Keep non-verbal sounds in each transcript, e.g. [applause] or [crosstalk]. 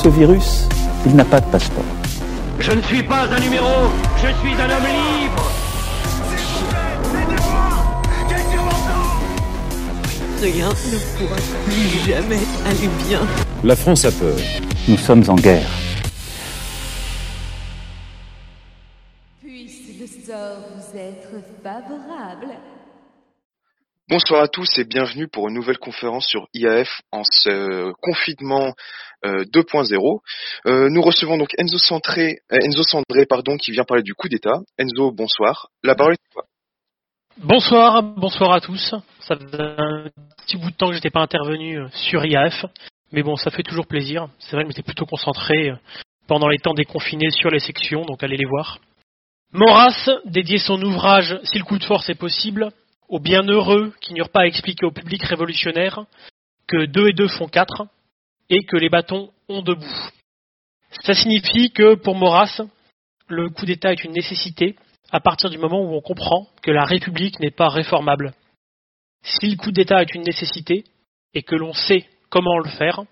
Ce virus, il n'a pas de passeport. Je ne suis pas un numéro, je suis un homme libre. Rien ne pourra plus jamais aller bien. La France a peur. Nous sommes en guerre. Puisse le sort vous être favorable. Bonsoir à tous et bienvenue pour une nouvelle conférence sur IAF en ce confinement euh, 2.0. Euh, nous recevons donc Enzo, Centré, euh, Enzo Sandré pardon, qui vient parler du coup d'État. Enzo, bonsoir. La parole est à toi. Bonsoir, bonsoir à tous. Ça faisait un petit bout de temps que j'étais pas intervenu euh, sur IAF, mais bon, ça fait toujours plaisir. C'est vrai que je m'étais plutôt concentré euh, pendant les temps déconfinés sur les sections, donc allez les voir. Maurras dédié son ouvrage Si le coup de force est possible aux bienheureux qui n'eurent pas à expliquer au public révolutionnaire que deux et deux font quatre et que les bâtons ont debout. Ça signifie que pour Maurras, le coup d'État est une nécessité à partir du moment où on comprend que la République n'est pas réformable. Si le coup d'État est une nécessité et que l'on sait comment le faire,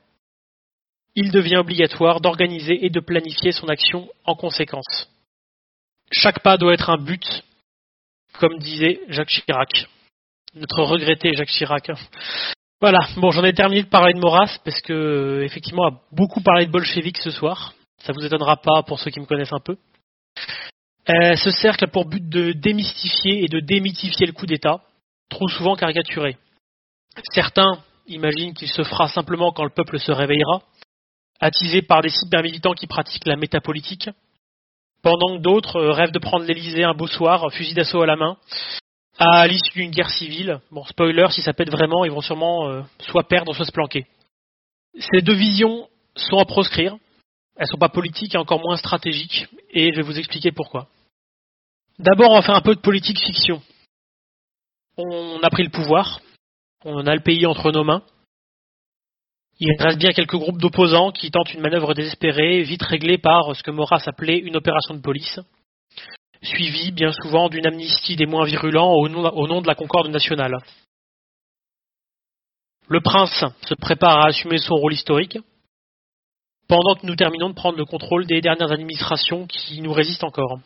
il devient obligatoire d'organiser et de planifier son action en conséquence. Chaque pas doit être un but, comme disait Jacques Chirac, notre regretté Jacques Chirac. Voilà, bon, j'en ai terminé de parler de Maurras parce que, effectivement, on a beaucoup parlé de bolcheviques ce soir. Ça vous étonnera pas pour ceux qui me connaissent un peu. Euh, ce cercle a pour but de démystifier et de démythifier le coup d'État, trop souvent caricaturé. Certains imaginent qu'il se fera simplement quand le peuple se réveillera, attisé par des cybermilitants qui pratiquent la métapolitique, pendant que d'autres euh, rêvent de prendre l'Elysée un beau soir, fusil d'assaut à la main, à l'issue d'une guerre civile. Bon, spoiler, si ça pète vraiment, ils vont sûrement euh, soit perdre, soit se planquer. Ces deux visions sont à proscrire. Elles sont pas politiques et encore moins stratégiques, et je vais vous expliquer pourquoi. D'abord, on va faire un peu de politique fiction. On a pris le pouvoir, on a le pays entre nos mains. Il reste bien quelques groupes d'opposants qui tentent une manœuvre désespérée, vite réglée par ce que Maurras appelait une opération de police, suivie bien souvent d'une amnistie des moins virulents au nom, au nom de la concorde nationale. Le prince se prépare à assumer son rôle historique, pendant que nous terminons de prendre le contrôle des dernières administrations qui nous résistent encore.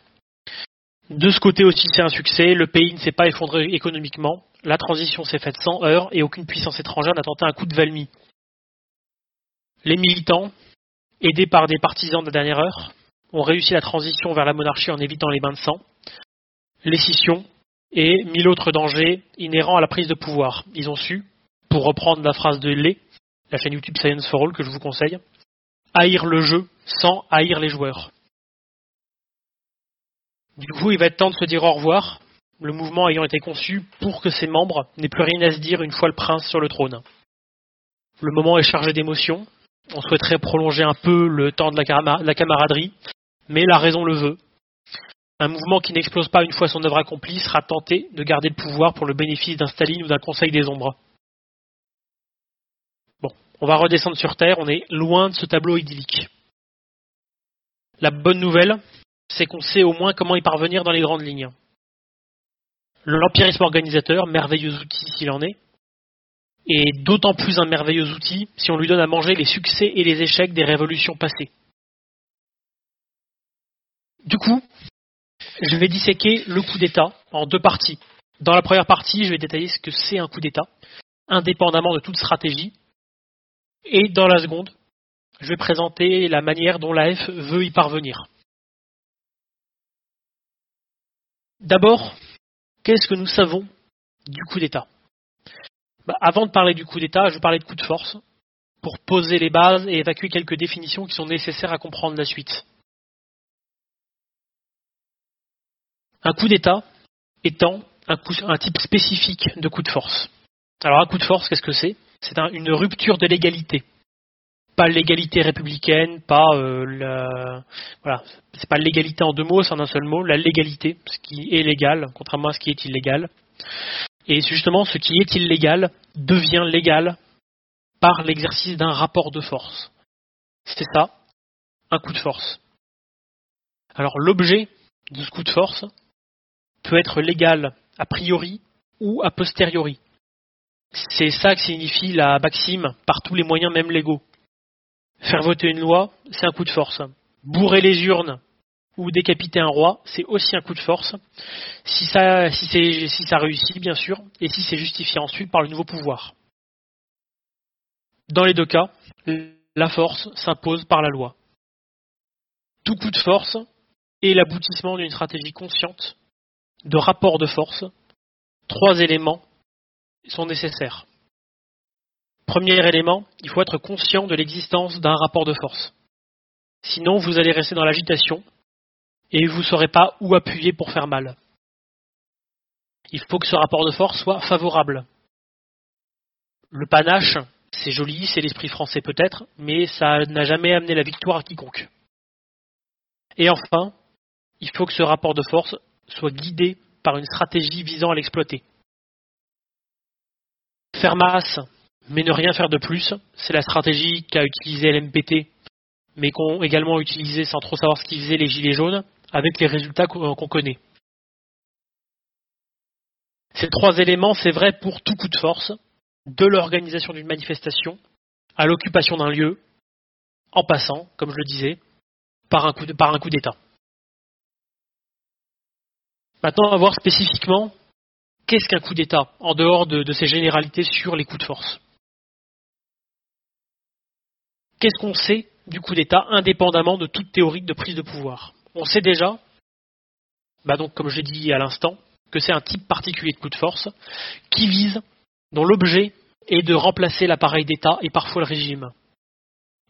De ce côté aussi, c'est un succès. Le pays ne s'est pas effondré économiquement. La transition s'est faite sans heurts et aucune puissance étrangère n'a tenté un coup de Valmy. Les militants, aidés par des partisans de la dernière heure, ont réussi la transition vers la monarchie en évitant les bains de sang, les scissions et mille autres dangers inhérents à la prise de pouvoir. Ils ont su, pour reprendre la phrase de Lé, la chaîne YouTube Science for All que je vous conseille, haïr le jeu sans haïr les joueurs. Du coup, il va être temps de se dire au revoir, le mouvement ayant été conçu pour que ses membres n'aient plus rien à se dire une fois le prince sur le trône. Le moment est chargé d'émotions, on souhaiterait prolonger un peu le temps de la, camar- la camaraderie, mais la raison le veut. Un mouvement qui n'explose pas une fois son œuvre accomplie sera tenté de garder le pouvoir pour le bénéfice d'un Staline ou d'un Conseil des Ombres. Bon, on va redescendre sur Terre, on est loin de ce tableau idyllique. La bonne nouvelle, c'est qu'on sait au moins comment y parvenir dans les grandes lignes. L'empirisme organisateur, merveilleux outil s'il en est, est d'autant plus un merveilleux outil si on lui donne à manger les succès et les échecs des révolutions passées. Du coup, je vais disséquer le coup d'État en deux parties. Dans la première partie, je vais détailler ce que c'est un coup d'État, indépendamment de toute stratégie. Et dans la seconde, je vais présenter la manière dont l'AF veut y parvenir. D'abord, qu'est-ce que nous savons du coup d'État? Bah, Avant de parler du coup d'État, je vais parler de coup de force pour poser les bases et évacuer quelques définitions qui sont nécessaires à comprendre la suite. Un coup d'État étant un, type spécifique de coup de force. Alors un coup de force, qu'est-ce que c'est? C'est une rupture de l'égalité. Pas l'égalité républicaine, pas euh, voilà, c'est pas l'égalité en deux mots, c'est en un seul mot, la légalité, ce qui est légal, contrairement à ce qui est illégal. Et justement, ce qui est illégal devient légal par l'exercice d'un rapport de force. C'est ça, un coup de force. Alors l'objet de ce coup de force peut être légal a priori ou a posteriori. C'est ça que signifie la maxime par tous les moyens, même légaux. Faire voter une loi, c'est un coup de force. Bourrer les urnes ou décapiter un roi, c'est aussi un coup de force, si ça, si ça réussit, bien sûr, et si c'est justifié ensuite par le nouveau pouvoir. Dans les deux cas, la force s'impose par la loi. Tout coup de force est l'aboutissement d'une stratégie consciente de rapport de force. Trois éléments sont nécessaires. Premier élément, il faut être conscient de l'existence d'un rapport de force. Sinon, vous allez rester dans l'agitation et vous ne saurez pas où appuyer pour faire mal. Il faut que ce rapport de force soit favorable. Le panache, c'est joli, c'est l'esprit français peut-être, mais ça n'a jamais amené la victoire à quiconque. Et enfin, il faut que ce rapport de force soit guidé par une stratégie visant à l'exploiter. Faire masse, mais ne rien faire de plus, c'est la stratégie qu'a utilisée l'MPT, mais qu'ont également utilisé sans trop savoir ce qu'ils faisaient les Gilets jaunes, avec les résultats qu'on connaît. Ces trois éléments, c'est vrai pour tout coup de force, de l'organisation d'une manifestation à l'occupation d'un lieu, en passant, comme je le disais, par un coup d'État. Maintenant, on va voir spécifiquement qu'est-ce qu'un coup d'État, en dehors de, ces généralités sur les coups de force. Qu'est-ce qu'on sait du coup d'État indépendamment de toute théorie de prise de pouvoir? On sait déjà, bah donc comme je l'ai dit à l'instant, que c'est un type particulier de coup de force qui vise, dont l'objet est de remplacer l'appareil d'État et parfois le régime.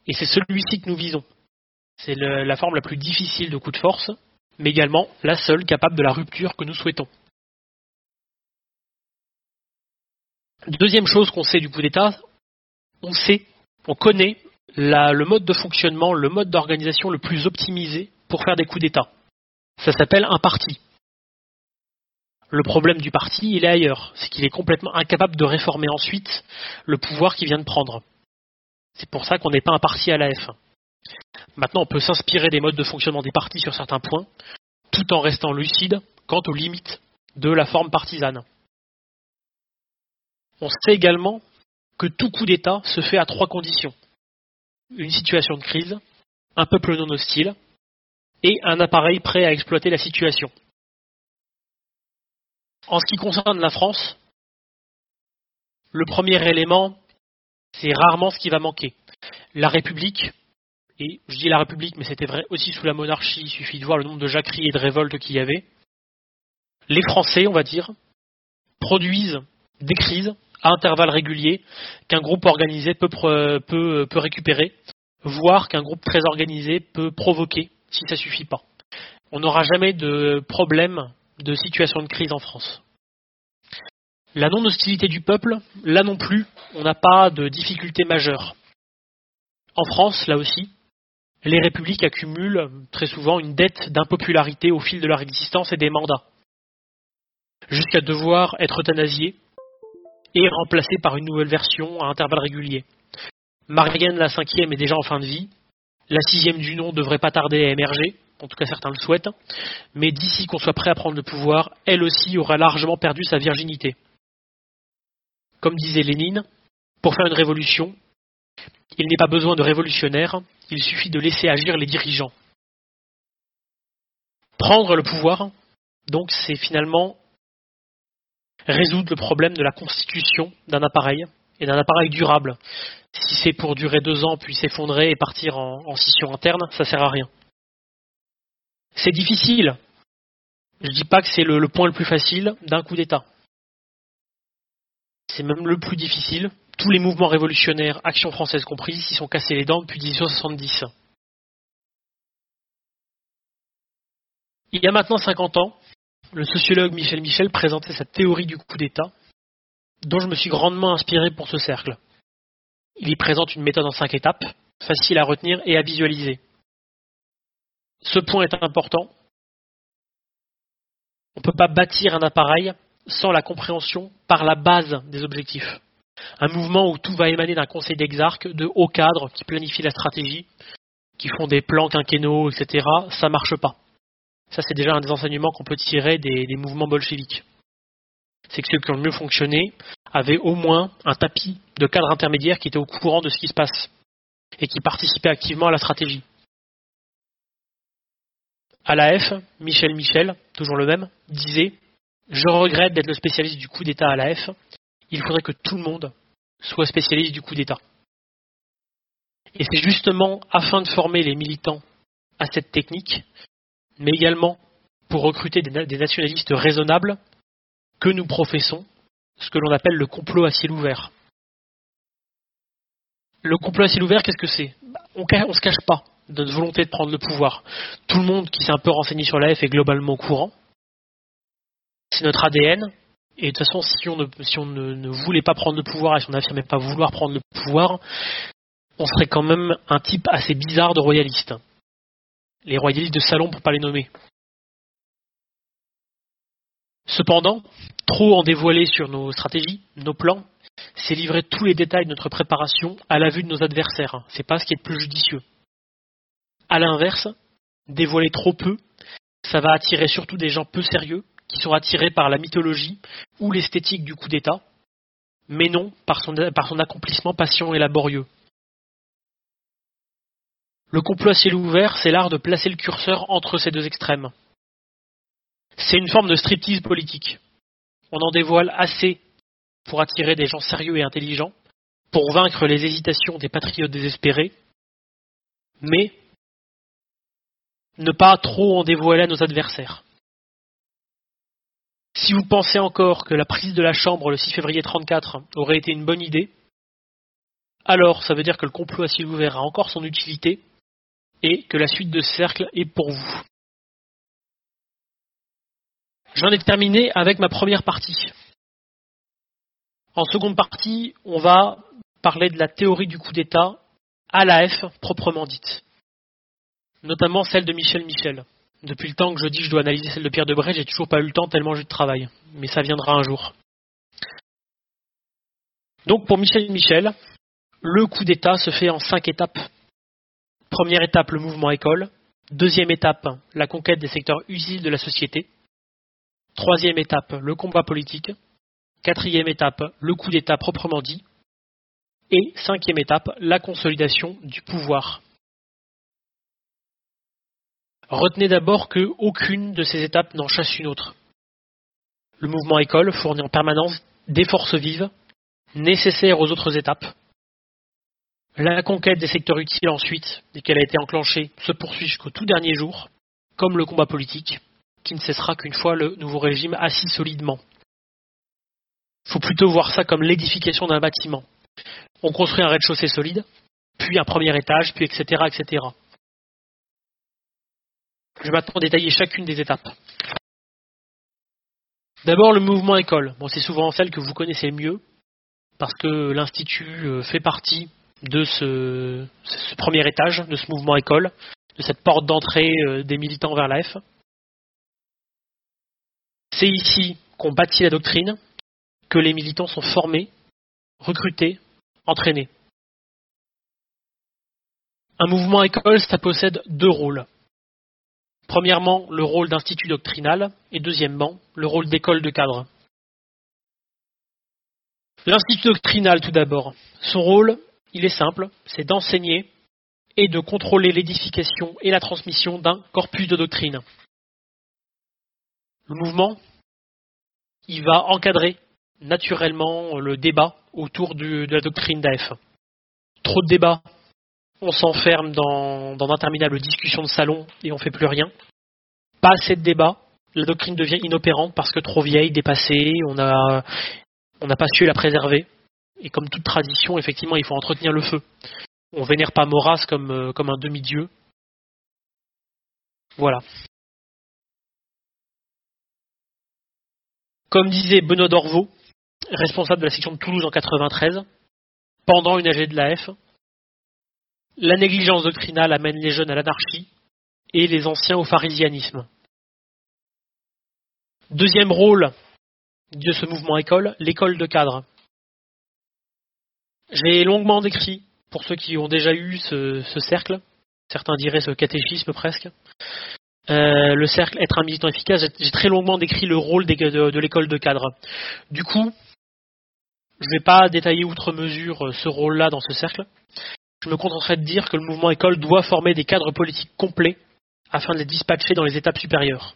Et c'est celui-ci que nous visons. C'est la forme la plus difficile de coup de force, mais également la seule capable de la rupture que nous souhaitons. Deuxième chose qu'on sait du coup d'État, on sait, on connaît le mode de fonctionnement, le mode d'organisation le plus optimisé pour faire des coups d'État. Ça s'appelle un parti. Le problème du parti, il est ailleurs, c'est qu'il est complètement incapable de réformer ensuite le pouvoir qu'il vient de prendre. C'est pour ça qu'on n'est pas un parti à la F1. Maintenant, on peut s'inspirer des modes de fonctionnement des partis sur certains points, tout en restant lucide quant aux limites de la forme partisane. On sait également que tout coup d'État se fait à trois conditions. Une situation de crise, un peuple non hostile et un appareil prêt à exploiter la situation. En ce qui concerne la France, le premier élément, c'est rarement ce qui va manquer. La République et je dis la République, mais c'était vrai aussi sous la monarchie, il suffit de voir le nombre de jacqueries et de révoltes qu'il y avait. Les Français, on va dire, produisent des crises à intervalles réguliers qu'un groupe organisé peut, récupérer, voire qu'un groupe très organisé peut provoquer si ça ne suffit pas. On n'aura jamais de problème de situation de crise en France. La non-hostilité du peuple, là non plus, on n'a pas de difficulté majeure. En France, là aussi, les républiques accumulent très souvent une dette d'impopularité au fil de leur existence et des mandats, jusqu'à devoir être euthanasiées et remplacées par une nouvelle version à intervalles réguliers. Marianne la cinquième est déjà en fin de vie, la sixième du nom devrait pas tarder à émerger, en tout cas certains le souhaitent, mais d'ici qu'on soit prêt à prendre le pouvoir, elle aussi aura largement perdu sa virginité. Comme disait Lénine, pour faire une révolution, il n'est pas besoin de révolutionnaires, il suffit de laisser agir les dirigeants. Prendre le pouvoir, donc, c'est finalement résoudre le problème de la constitution d'un appareil et d'un appareil durable. Si c'est pour durer deux ans puis s'effondrer et partir en, scission interne, ça sert à rien. C'est difficile. Je dis pas que c'est le point le plus facile d'un coup d'État. C'est même le plus difficile. Tous les mouvements révolutionnaires, Action française comprise, s'y sont cassés les dents depuis 1870. Il y a maintenant 50 ans, le sociologue Michel Michel présentait sa théorie du coup d'État, dont je me suis grandement inspiré pour ce cercle. Il y présente une méthode en cinq étapes, facile à retenir et à visualiser. Ce point est important. On ne peut pas bâtir un appareil sans la compréhension par la base des objectifs. Un mouvement où tout va émaner d'un conseil d'exarques, de hauts cadres qui planifient la stratégie, qui font des plans quinquennaux, etc., ça marche pas. Ça, c'est déjà un des enseignements qu'on peut tirer des, mouvements bolcheviques. C'est que ceux qui ont le mieux fonctionné avaient au moins un tapis de cadres intermédiaires qui étaient au courant de ce qui se passe et qui participaient activement à la stratégie. À la Michel Michel, toujours le même, disait Je regrette d'être le spécialiste du coup d'État à la. Il faudrait que tout le monde soit spécialiste du coup d'État. Et c'est justement afin de former les militants à cette technique, mais également pour recruter des nationalistes raisonnables, que nous professons ce que l'on appelle le complot à ciel ouvert. Le complot à ciel ouvert, qu'est-ce que c'est? On ne se cache pas de notre volonté de prendre le pouvoir. Tout le monde qui s'est un peu renseigné sur la F est globalement au courant. C'est notre ADN. Et de toute façon, si on, ne, voulait pas prendre le pouvoir et si on n'affirmait pas vouloir prendre le pouvoir, on serait quand même un type assez bizarre de royaliste. Les royalistes de salon, pour pas les nommer. Cependant, trop en dévoiler sur nos stratégies, nos plans, c'est livrer tous les détails de notre préparation à la vue de nos adversaires. C'est pas ce qui est le plus judicieux. À l'inverse, dévoiler trop peu, ça va attirer surtout des gens peu sérieux, qui sont attirés par la mythologie ou l'esthétique du coup d'État, mais non par son, par son accomplissement patient et laborieux. Le complot à ciel ouvert, c'est l'art de placer le curseur entre ces deux extrêmes. C'est une forme de striptease politique. On en dévoile assez pour attirer des gens sérieux et intelligents, pour vaincre les hésitations des patriotes désespérés, mais ne pas trop en dévoiler à nos adversaires. Si vous pensez encore que la prise de la Chambre le 6 février 34 aurait été une bonne idée, alors ça veut dire que le complot à ciel ouvert a encore son utilité et que la suite de ce cercle est pour vous. J'en ai terminé avec ma première partie. En seconde partie, on va parler de la théorie du coup d'État à la F proprement dite, notamment celle de Michel Michel. Depuis le temps que je dis que je dois analyser celle de Pierre Debray, j'ai toujours pas eu le temps tellement j'ai de travail, mais ça viendra un jour. Donc pour Michel Michel, le coup d'État se fait en cinq étapes. Première étape, le mouvement école. Deuxième étape, la conquête des secteurs utiles de la société. Troisième étape, le combat politique. Quatrième étape, le coup d'État proprement dit. Et cinquième étape, la consolidation du pouvoir. Retenez d'abord que aucune de ces étapes n'en chasse une autre. Le mouvement école fournit en permanence des forces vives, nécessaires aux autres étapes. La conquête des secteurs utiles ensuite, dès qu'elle a été enclenchée, se poursuit jusqu'au tout dernier jour, comme le combat politique qui ne cessera qu'une fois le nouveau régime assis solidement. Il faut plutôt voir ça comme l'édification d'un bâtiment. On construit un rez-de-chaussée solide, puis un premier étage, puis etc. etc. Je vais maintenant détailler chacune des étapes. D'abord le mouvement école. Bon, c'est souvent celle que vous connaissez mieux, parce que l'Institut euh, fait partie de ce, ce, premier étage, de ce mouvement école, de cette porte d'entrée euh, des militants vers la F. C'est ici qu'on bâtit la doctrine, que les militants sont formés, recrutés, entraînés. Un mouvement école, ça possède deux rôles. Premièrement, le rôle d'institut doctrinal et deuxièmement, le rôle d'école de cadre. L'institut doctrinal tout d'abord. Son rôle, il est simple, c'est d'enseigner et de contrôler l'édification et la transmission d'un corpus de doctrine. Le mouvement, il va encadrer naturellement le débat autour de la doctrine d'AF. Trop de débats, on s'enferme dans, d'interminables discussions de salon et on fait plus rien. Pas assez de débats, la doctrine devient inopérante parce que trop vieille, dépassée, on n'a pas su la préserver. Et comme toute tradition, effectivement, il faut entretenir le feu. On vénère pas Maurras comme, euh, un demi-dieu. Voilà. Comme disait Benoît Dorvaux, responsable de la section de Toulouse en 93, pendant une AG de l'AF, la négligence doctrinale amène les jeunes à l'anarchie et les anciens au pharisianisme. Deuxième rôle de ce mouvement école, l'école de cadre. J'ai longuement décrit, pour ceux qui ont déjà eu ce, cercle, certains diraient ce catéchisme presque, euh, le cercle être un militant efficace, j'ai très longuement décrit le rôle de, l'école de cadre. Du coup, je ne vais pas détailler outre mesure euh, ce rôle-là dans ce cercle. Je me contenterai de dire que le mouvement école doit former des cadres politiques complets afin de les dispatcher dans les étapes supérieures.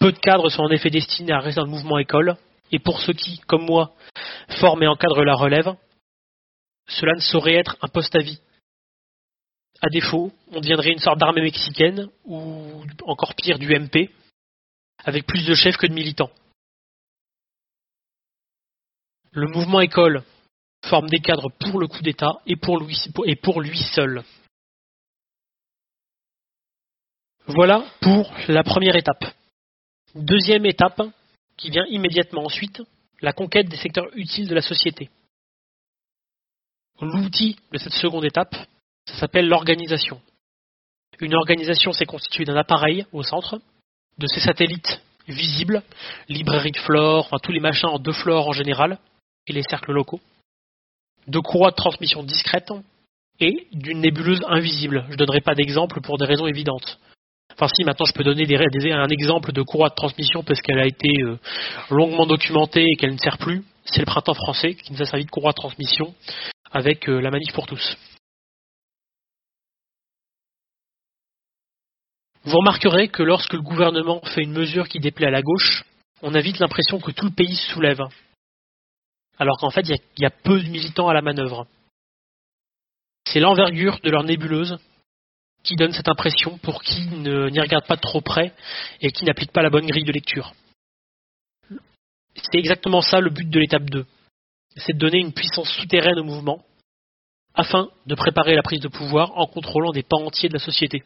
Peu de cadres sont en effet destinés à rester dans le mouvement école, et pour ceux qui, comme moi, forment et encadrent la relève, cela ne saurait être un poste à vie. À défaut, on deviendrait une sorte d'armée mexicaine, ou encore pire du MP, avec plus de chefs que de militants. Le mouvement école forme des cadres pour le coup d'État et pour lui, seul. Voilà pour la première étape. Deuxième étape, qui vient immédiatement ensuite, la conquête des secteurs utiles de la société. L'outil de cette seconde étape, ça s'appelle l'organisation. Une organisation, c'est constitué d'un appareil au centre, de ses satellites visibles, librairie de flore, enfin tous les machins en deux flores en général, et les cercles locaux, de courroies de transmission discrètes et d'une nébuleuse invisible. Je ne donnerai pas d'exemple pour des raisons évidentes. Enfin si, maintenant je peux donner un exemple de courroie de transmission parce qu'elle a été euh, longuement documentée et qu'elle ne sert plus. C'est le printemps français qui nous a servi de courroie de transmission avec euh, la manif pour tous. Vous remarquerez que lorsque le gouvernement fait une mesure qui déplaît à la gauche, on a vite l'impression que tout le pays se soulève. Alors qu'en fait, il y, a peu de militants à la manœuvre. C'est l'envergure de leur nébuleuse qui donne cette impression pour qui n'y regarde pas trop près et qui n'applique pas la bonne grille de lecture. C'est exactement ça le but de l'étape 2. C'est de donner une puissance souterraine au mouvement afin de préparer la prise de pouvoir en contrôlant des pans entiers de la société.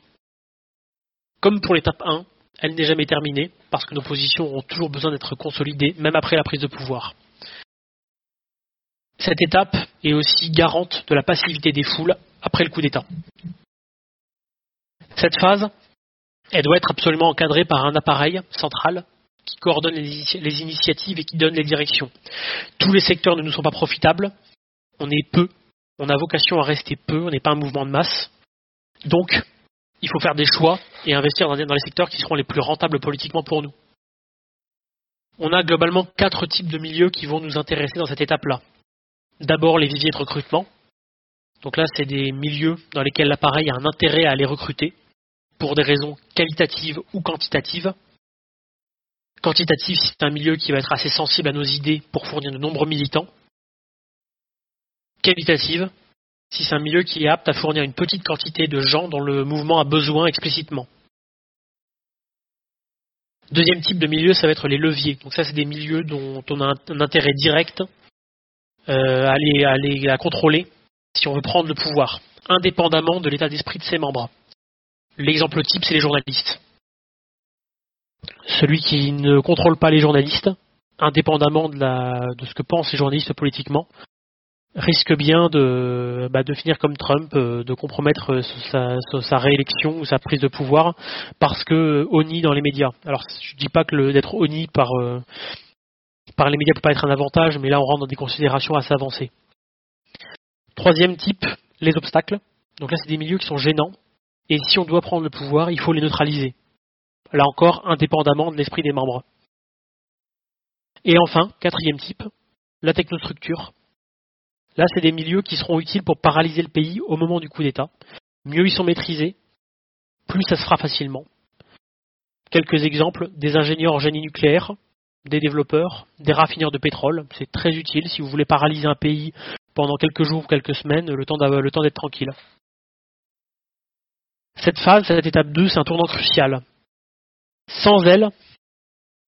Comme pour l'étape 1, elle n'est jamais terminée parce que nos positions auront toujours besoin d'être consolidées même après la prise de pouvoir. Cette étape est aussi garante de la passivité des foules après le coup d'État. Cette phase, elle doit être absolument encadrée par un appareil central qui coordonne les initiatives et qui donne les directions. Tous les secteurs ne nous sont pas profitables, on est peu, on a vocation à rester peu, on n'est pas un mouvement de masse. Donc, il faut faire des choix et investir dans les secteurs qui seront les plus rentables politiquement pour nous. On a globalement quatre types de milieux qui vont nous intéresser dans cette étape-là. D'abord les viviers de recrutement. Donc là, c'est des milieux dans lesquels l'appareil a un intérêt à les recruter pour des raisons qualitatives ou quantitatives. Quantitative, c'est un milieu qui va être assez sensible à nos idées pour fournir de nombreux militants. Qualitative, si c'est un milieu qui est apte à fournir une petite quantité de gens dont le mouvement a besoin explicitement. Deuxième type de milieu, ça va être les leviers. Donc ça, c'est des milieux dont on a un intérêt direct euh, à, contrôler si on veut prendre le pouvoir, indépendamment de l'état d'esprit de ses membres. L'exemple type, c'est les journalistes. Celui qui ne contrôle pas les journalistes, indépendamment de, ce que pensent les journalistes politiquement, risque bien de, bah, finir comme Trump, euh, de compromettre sa, réélection ou sa prise de pouvoir parce que honni dans les médias. Alors je dis pas que d'être honni par, euh, par les médias peut pas être un avantage, mais là on rentre dans des considérations assez avancées. Troisième type, les obstacles. Donc là c'est des milieux qui sont gênants et si on doit prendre le pouvoir, il faut les neutraliser. Là encore, indépendamment de l'esprit des membres. Et enfin, quatrième type, la technostructure. Là, c'est des milieux qui seront utiles pour paralyser le pays au moment du coup d'État. Mieux ils sont maîtrisés, plus ça se fera facilement. Quelques exemples, des ingénieurs en génie nucléaire, des développeurs, des raffineurs de pétrole. C'est très utile si vous voulez paralyser un pays pendant quelques jours ou quelques semaines, le temps d'être tranquille. Cette phase, cette étape 2, c'est un tournant crucial. Sans elle,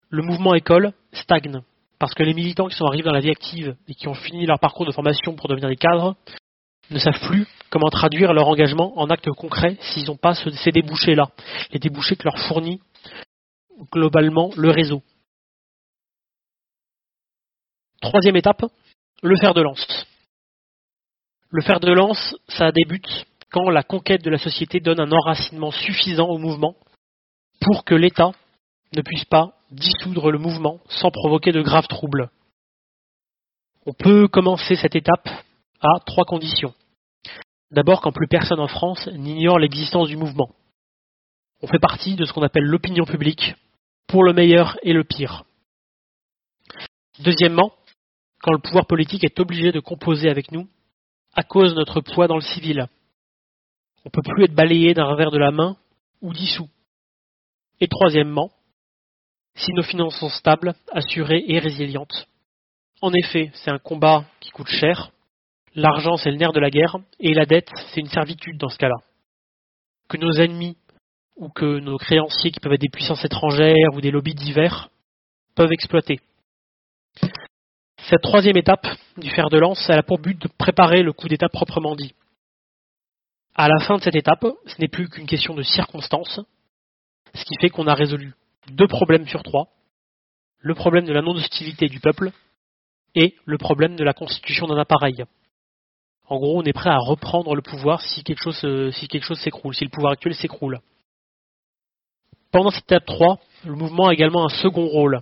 le mouvement école stagne. Parce que les militants qui sont arrivés dans la vie active et qui ont fini leur parcours de formation pour devenir des cadres ne savent plus comment traduire leur engagement en actes concrets s'ils n'ont pas ce- ces débouchés-là. Les débouchés que leur fournit globalement le réseau. Troisième étape, le fer de lance. Le fer de lance, ça débute quand la conquête de la société donne un enracinement suffisant au mouvement pour que l'État ne puisse pas dissoudre le mouvement sans provoquer de graves troubles. On peut commencer cette étape à trois conditions. D'abord, quand plus personne en France n'ignore l'existence du mouvement. On fait partie de ce qu'on appelle l'opinion publique, pour le meilleur et le pire. Deuxièmement, quand le pouvoir politique est obligé de composer avec nous à cause de notre poids dans le civil. On ne peut plus être balayé d'un revers de la main ou dissous. Et troisièmement, si nos finances sont stables, assurées et résilientes. En effet, c'est un combat qui coûte cher, l'argent c'est le nerf de la guerre, et la dette c'est une servitude dans ce cas-là. Que nos ennemis ou que nos créanciers qui peuvent être des puissances étrangères ou des lobbies divers peuvent exploiter. Cette troisième étape du fer de lance, elle a pour but de préparer le coup d'État proprement dit. À la fin de cette étape, ce n'est plus qu'une question de circonstances, ce qui fait qu'on a résolu deux problèmes sur trois, le problème de la non-hostilité du peuple et le problème de la constitution d'un appareil. En gros, on est prêt à reprendre le pouvoir si quelque chose, euh, si quelque chose s'écroule, si le pouvoir actuel s'écroule. Pendant cette étape 3, le mouvement a également un second rôle.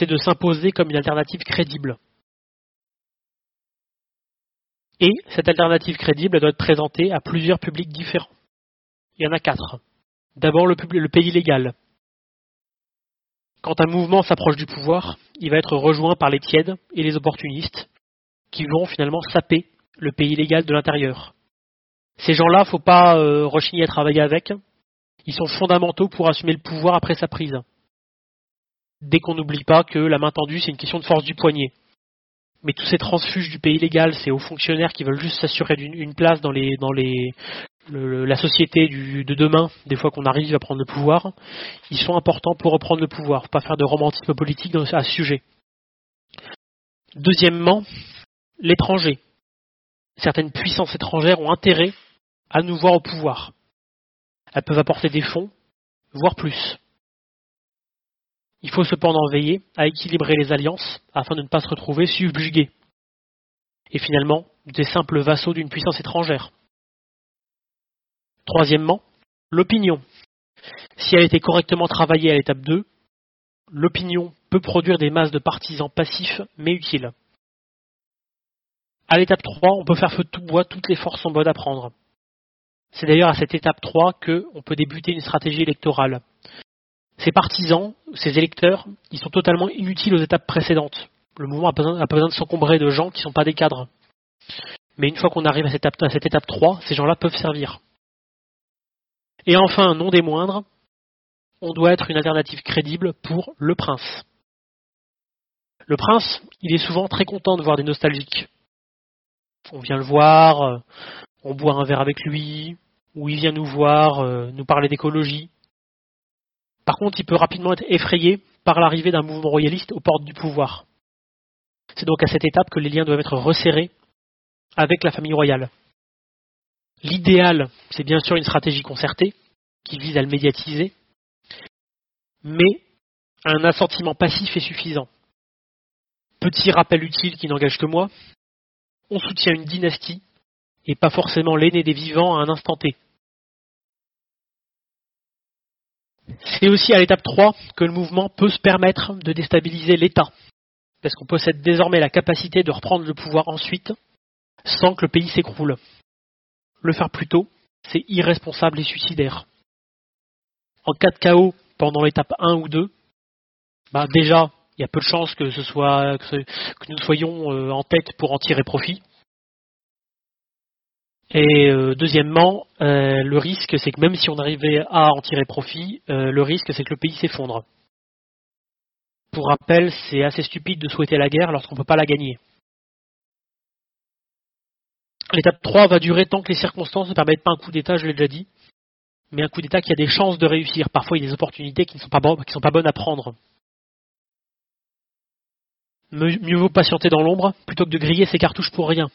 C'est de s'imposer comme une alternative crédible. Et cette alternative crédible doit être présentée à plusieurs publics différents. Il y en a quatre. D'abord le, pays légal. Quand un mouvement s'approche du pouvoir, il va être rejoint par les tièdes et les opportunistes, qui vont finalement saper le pays légal de l'intérieur. Ces gens-là, faut pas euh, rechigner à travailler avec. Ils sont fondamentaux pour assumer le pouvoir après sa prise. Dès qu'on n'oublie pas que la main tendue, c'est une question de force du poignet. Mais tous ces transfuges du pays légal, ces hauts fonctionnaires qui veulent juste s'assurer d'une une place dans, les, dans les, le- la société de demain, des fois qu'on arrive à prendre le pouvoir, ils sont importants pour reprendre le pouvoir. Pas faire de romantisme politique à ce sujet. Deuxièmement, l'étranger. Certaines puissances étrangères ont intérêt à nous voir au pouvoir. Elles peuvent apporter des fonds, voire plus. Il faut cependant veiller à équilibrer les alliances afin de ne pas se retrouver subjugués. Et finalement, des simples vassaux d'une puissance étrangère. Troisièmement, l'opinion. Si elle été correctement travaillée à l'étape 2, l'opinion peut produire des masses de partisans passifs mais utiles. À l'étape 3, on peut faire feu de tout bois, toutes les forces sont bonnes à prendre. C'est d'ailleurs à cette étape 3 qu'on peut débuter une stratégie électorale. Ces partisans, ces électeurs, ils sont totalement inutiles aux étapes précédentes. Le mouvement a besoin, a besoin de s'encombrer de gens qui ne sont pas des cadres. Mais une fois qu'on arrive à cette, étape, à cette étape 3, ces gens-là peuvent servir. Et enfin, non des moindres, on doit être une alternative crédible pour le prince. Le prince, il est souvent très content de voir des nostalgiques. On vient le voir, euh, on boit un verre avec lui, ou il vient nous voir, euh, nous parler d'écologie. Par contre, il peut rapidement être effrayé par l'arrivée d'un mouvement royaliste aux portes du pouvoir. C'est donc à cette étape que les liens doivent être resserrés avec la famille royale. L'idéal, c'est bien sûr une stratégie concertée qui vise à le médiatiser, mais un assentiment passif est suffisant. Petit rappel utile qui n'engage que moi, on soutient une dynastie et pas forcément l'aîné des vivants à un instant T. C'est aussi à l'étape 3 que le mouvement peut se permettre de déstabiliser l'État, parce qu'on possède désormais la capacité de reprendre le pouvoir ensuite sans que le pays s'écroule. Le faire plus tôt, c'est irresponsable et suicidaire. En cas de chaos pendant l'étape 1 ou 2, bah déjà, il y a peu de chances que, ce soit, que nous soyons euh, en tête pour en tirer profit. Et euh, deuxièmement, euh, le risque, c'est que même si on arrivait à en tirer profit, euh, le risque, c'est que le pays s'effondre. Pour rappel, c'est assez stupide de souhaiter la guerre lorsqu'on ne peut pas la gagner. L'étape 3 va durer tant que les circonstances ne permettent pas un coup d'État, je l'ai déjà dit, mais un coup d'État qui a des chances de réussir. Parfois, il y a des opportunités qui ne sont pas, qui sont pas bonnes à prendre. Mieux vaut patienter dans l'ombre plutôt que de griller ses cartouches pour rien.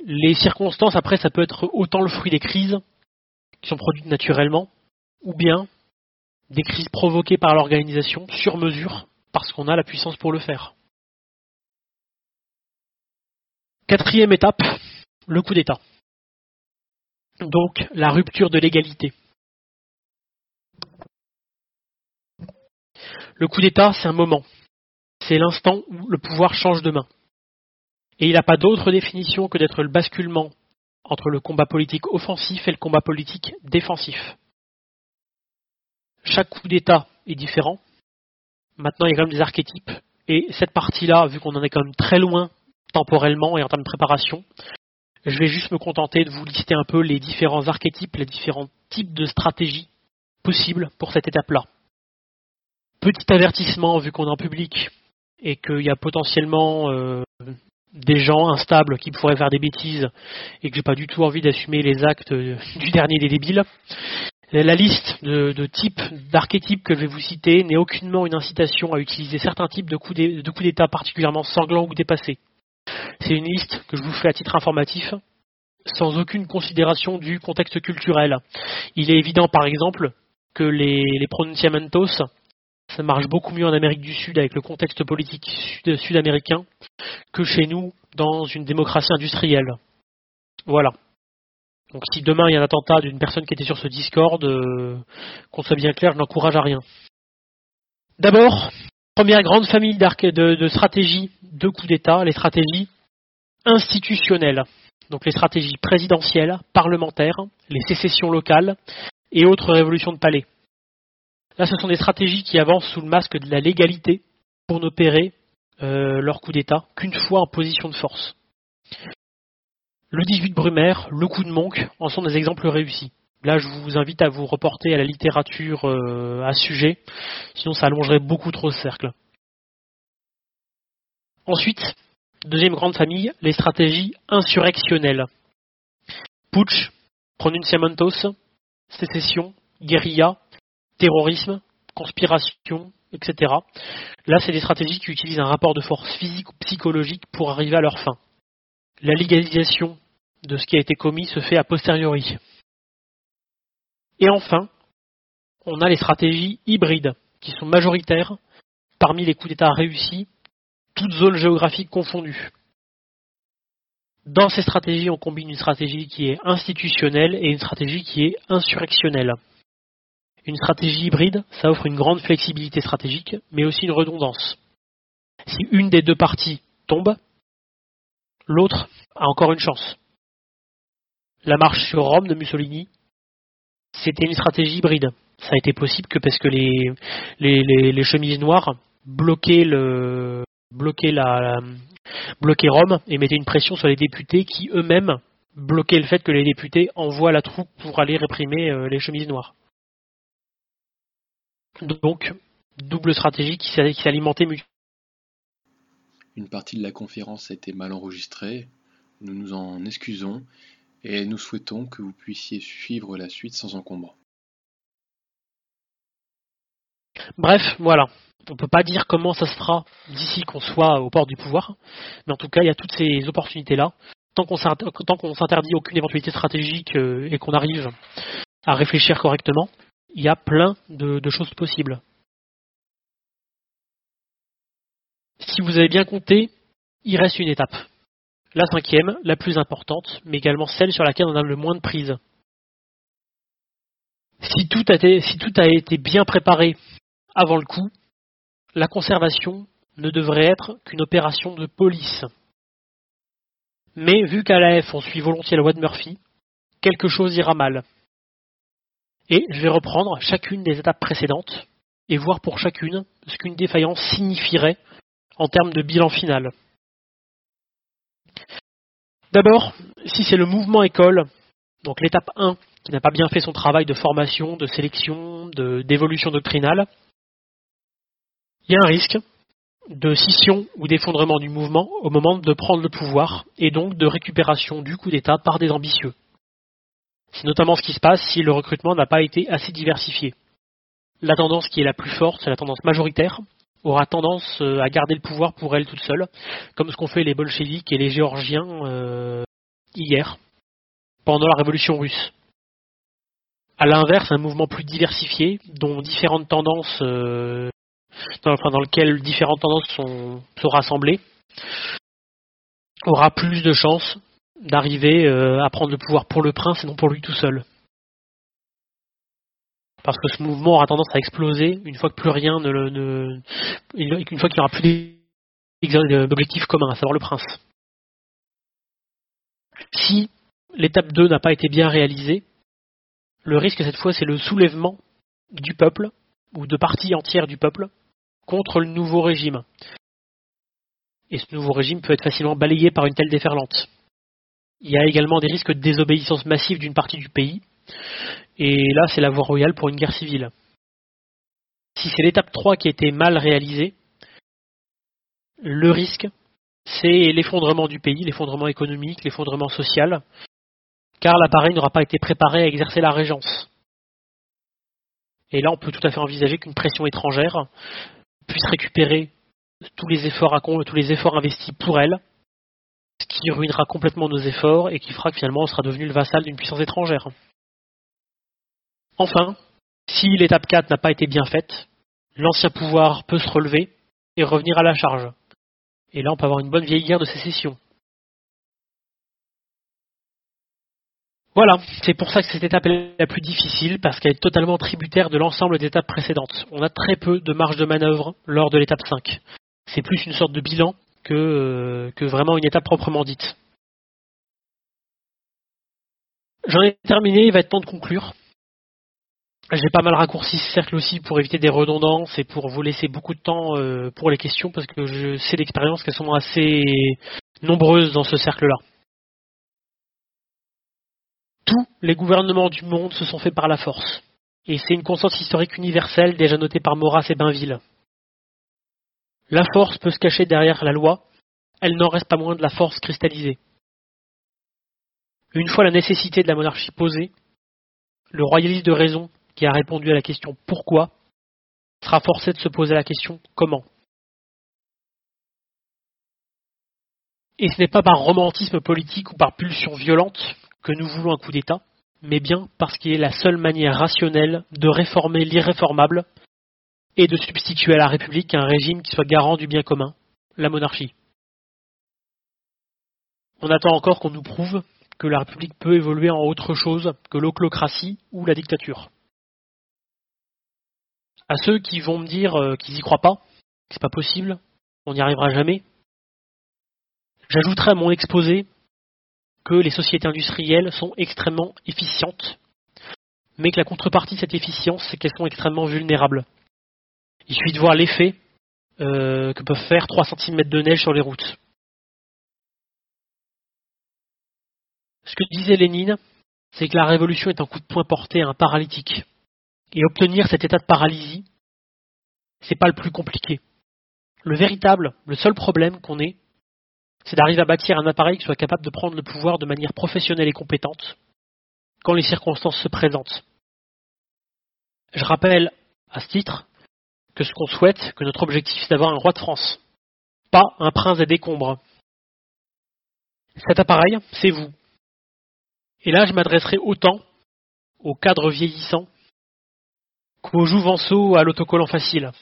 Les circonstances, après, ça peut être autant le fruit des crises qui sont produites naturellement, ou bien des crises provoquées par l'organisation sur mesure parce qu'on a la puissance pour le faire. Quatrième étape, le coup d'État. Donc la rupture de l'égalité. Le coup d'État, c'est un moment. C'est l'instant où le pouvoir change de main. Et il n'a pas d'autre définition que d'être le basculement entre le combat politique offensif et le combat politique défensif. Chaque coup d'État est différent. Maintenant, il y a quand même des archétypes. Et cette partie-là, vu qu'on en est quand même très loin temporellement et en termes de préparation, je vais juste me contenter de vous lister un peu les différents archétypes, les différents types de stratégies possibles pour cette étape-là. Petit avertissement, vu qu'on est en public et qu'il y a potentiellement euh, des gens instables qui pourraient faire des bêtises et que j'ai pas du tout envie d'assumer les actes [laughs] du dernier des débiles. La liste de, types, d'archétypes que je vais vous citer n'est aucunement une incitation à utiliser certains types de coups d'État particulièrement sanglants ou dépassés. C'est une liste que je vous fais à titre informatif, sans aucune considération du contexte culturel. Il est évident, par exemple, que les, les pronunciamentos, ça marche beaucoup mieux en Amérique du Sud avec le contexte politique sud-américain que chez nous dans une démocratie industrielle. Voilà. Donc si demain il y a un attentat d'une personne qui était sur ce Discord, euh, qu'on soit bien clair, je n'encourage à rien. D'abord, première grande famille de, de stratégies de coups d'État, les stratégies institutionnelles. Donc les stratégies présidentielles, parlementaires, les sécessions locales et autres révolutions de palais. Là, ce sont des stratégies qui avancent sous le masque de la légalité pour n'opérer euh, leur coup d'État qu'une fois en position de force. Le 18 Brumaire, le coup de Monk en sont des exemples réussis. Là, je vous invite à vous reporter à la littérature euh, à sujet, sinon ça allongerait beaucoup trop ce cercle. Ensuite, deuxième grande famille, les stratégies insurrectionnelles. Putsch, pronunciamentos, sécession, guérilla, terrorisme, conspiration, etc. Là, c'est des stratégies qui utilisent un rapport de force physique ou psychologique pour arriver à leur fin. La légalisation de ce qui a été commis se fait a posteriori. Et enfin, on a les stratégies hybrides, qui sont majoritaires parmi les coups d'État réussis, toutes zones géographiques confondues. Dans ces stratégies, on combine une stratégie qui est institutionnelle et une stratégie qui est insurrectionnelle. Une stratégie hybride, ça offre une grande flexibilité stratégique, mais aussi une redondance. Si une des deux parties tombe, l'autre a encore une chance. La marche sur Rome de Mussolini, c'était une stratégie hybride. Ça a été possible que parce que les, chemises noires bloquaient Rome et mettaient une pression sur les députés qui eux-mêmes bloquaient le fait que les députés envoient la troupe pour aller réprimer euh, les chemises noires. Donc, double stratégie qui s'alimentait mutuellement. Une partie de la conférence a été mal enregistrée. Nous nous en excusons et nous souhaitons que vous puissiez suivre la suite sans encombre. Bref, voilà. On ne peut pas dire comment ça se fera d'ici qu'on soit au port du pouvoir, mais en tout cas, il y a toutes ces opportunités-là. Tant qu'on s'interdit aucune éventualité stratégique euh, et qu'on arrive à réfléchir correctement, il y a plein de, choses possibles. Si vous avez bien compté, il reste une étape. La cinquième, la plus importante, mais également celle sur laquelle on a le moins de prise. Si tout a été, si tout a été bien préparé avant le coup, la conservation ne devrait être qu'une opération de police. Mais vu qu'à l'AF on suit volontiers la loi de Murphy, quelque chose ira mal. Et je vais reprendre chacune des étapes précédentes et voir pour chacune ce qu'une défaillance signifierait en termes de bilan final. D'abord, si c'est le mouvement école, donc l'étape 1 qui n'a pas bien fait son travail de formation, de sélection, d'évolution doctrinale, Il y a un risque de scission ou d'effondrement du mouvement au moment de prendre le pouvoir et donc de récupération du coup d'État par des ambitieux. C'est notamment ce qui se passe si le recrutement n'a pas été assez diversifié. La tendance qui est la plus forte, c'est la tendance majoritaire, aura tendance euh, à garder le pouvoir pour elle toute seule, comme ce qu'ont fait les bolcheviks et les géorgiens euh, hier, pendant la révolution russe. À l'inverse, un mouvement plus diversifié, dont différentes tendances, euh, dans, lequel différentes tendances sont rassemblées, aura plus de chances d'arriver euh, à prendre le pouvoir pour le prince et non pour lui tout seul. Parce que ce mouvement aura tendance à exploser une fois plus rien ne, le- ne une fois qu'il n'y aura plus d'objectif commun, à savoir le prince. Si l'étape 2 n'a pas été bien réalisée, le risque cette fois c'est le soulèvement du peuple, ou de parties entières du peuple, contre le nouveau régime. Et ce nouveau régime peut être facilement balayé par une telle déferlante. Il y a également des risques de désobéissance massive d'une partie du pays, et là c'est la voie royale pour une guerre civile. Si c'est l'étape 3 qui a été mal réalisée, le risque, c'est l'effondrement du pays, l'effondrement économique, l'effondrement social, car l'appareil n'aura pas été préparé à exercer la régence. Et là, on peut tout à fait envisager qu'une pression étrangère puisse récupérer tous les efforts, à, tous les efforts investis pour elle, ce qui ruinera complètement nos efforts et qui fera que finalement on sera devenu le vassal d'une puissance étrangère. Enfin, si l'étape 4 n'a pas été bien faite, l'ancien pouvoir peut se relever et revenir à la charge. Et là, on peut avoir une bonne vieille guerre de sécession. Voilà, c'est pour ça que cette étape est la plus difficile, parce qu'elle est totalement tributaire de l'ensemble des étapes précédentes. On a très peu de marge de manœuvre lors de l'étape 5. C'est plus une sorte de bilan que, euh, que vraiment une étape proprement dite. J'en ai terminé, il va être temps de conclure. J'ai pas mal raccourci ce cercle aussi pour éviter des redondances et pour vous laisser beaucoup de temps euh, pour les questions, parce que je sais d'expérience qu'elles sont assez nombreuses dans ce cercle-là. Tous les gouvernements du monde se sont faits par la force. Et c'est une constante historique universelle déjà notée par Maurras et Bainville. La force peut se cacher derrière la loi, elle n'en reste pas moins de la force cristallisée. Une fois la nécessité de la monarchie posée, le royaliste de raison qui a répondu à la question pourquoi sera forcé de se poser la question comment. Et ce n'est pas par romantisme politique ou par pulsion violente que nous voulons un coup d'État, mais bien parce qu'il est la seule manière rationnelle de réformer l'irréformable et de substituer à la République un régime qui soit garant du bien commun, la monarchie. On attend encore qu'on nous prouve que la République peut évoluer en autre chose que l'oclocratie ou la dictature. À ceux qui vont me dire euh, qu'ils n'y croient pas, que c'est pas possible, on n'y arrivera jamais, j'ajouterai à mon exposé que les sociétés industrielles sont extrêmement efficientes, mais que la contrepartie de cette efficience, c'est qu'elles sont extrêmement vulnérables. Il suffit de voir l'effet euh, que peuvent faire 3 cm de neige sur les routes. Ce que disait Lénine, c'est que la révolution est un coup de poing porté à un paralytique. Et obtenir cet état de paralysie, c'est pas le plus compliqué. Le véritable, le seul problème qu'on ait, c'est d'arriver à bâtir un appareil qui soit capable de prendre le pouvoir de manière professionnelle et compétente quand les circonstances se présentent. Je rappelle à ce titre que ce qu'on souhaite, que notre objectif, c'est d'avoir un roi de France, pas un prince des décombres. Cet appareil, c'est vous. Et là, je m'adresserai autant aux cadres vieillissants qu'aux jouvenceaux à l'autocollant facile.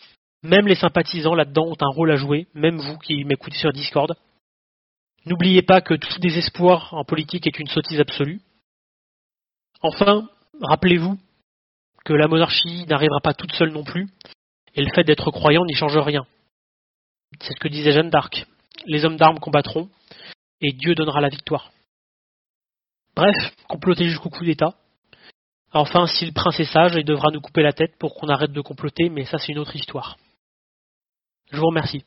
Même les sympathisants là-dedans ont un rôle à jouer, même vous qui m'écoutez sur Discord. N'oubliez pas que tout désespoir en politique est une sottise absolue. Enfin, rappelez-vous que la monarchie n'arrivera pas toute seule non plus, et le fait d'être croyant n'y change rien. C'est ce que disait Jeanne d'Arc. Les hommes d'armes combattront, et Dieu donnera la victoire. Bref, comploter jusqu'au coup d'État. Enfin, si le prince est sage, il devra nous couper la tête pour qu'on arrête de comploter, mais ça c'est une autre histoire. Je vous remercie.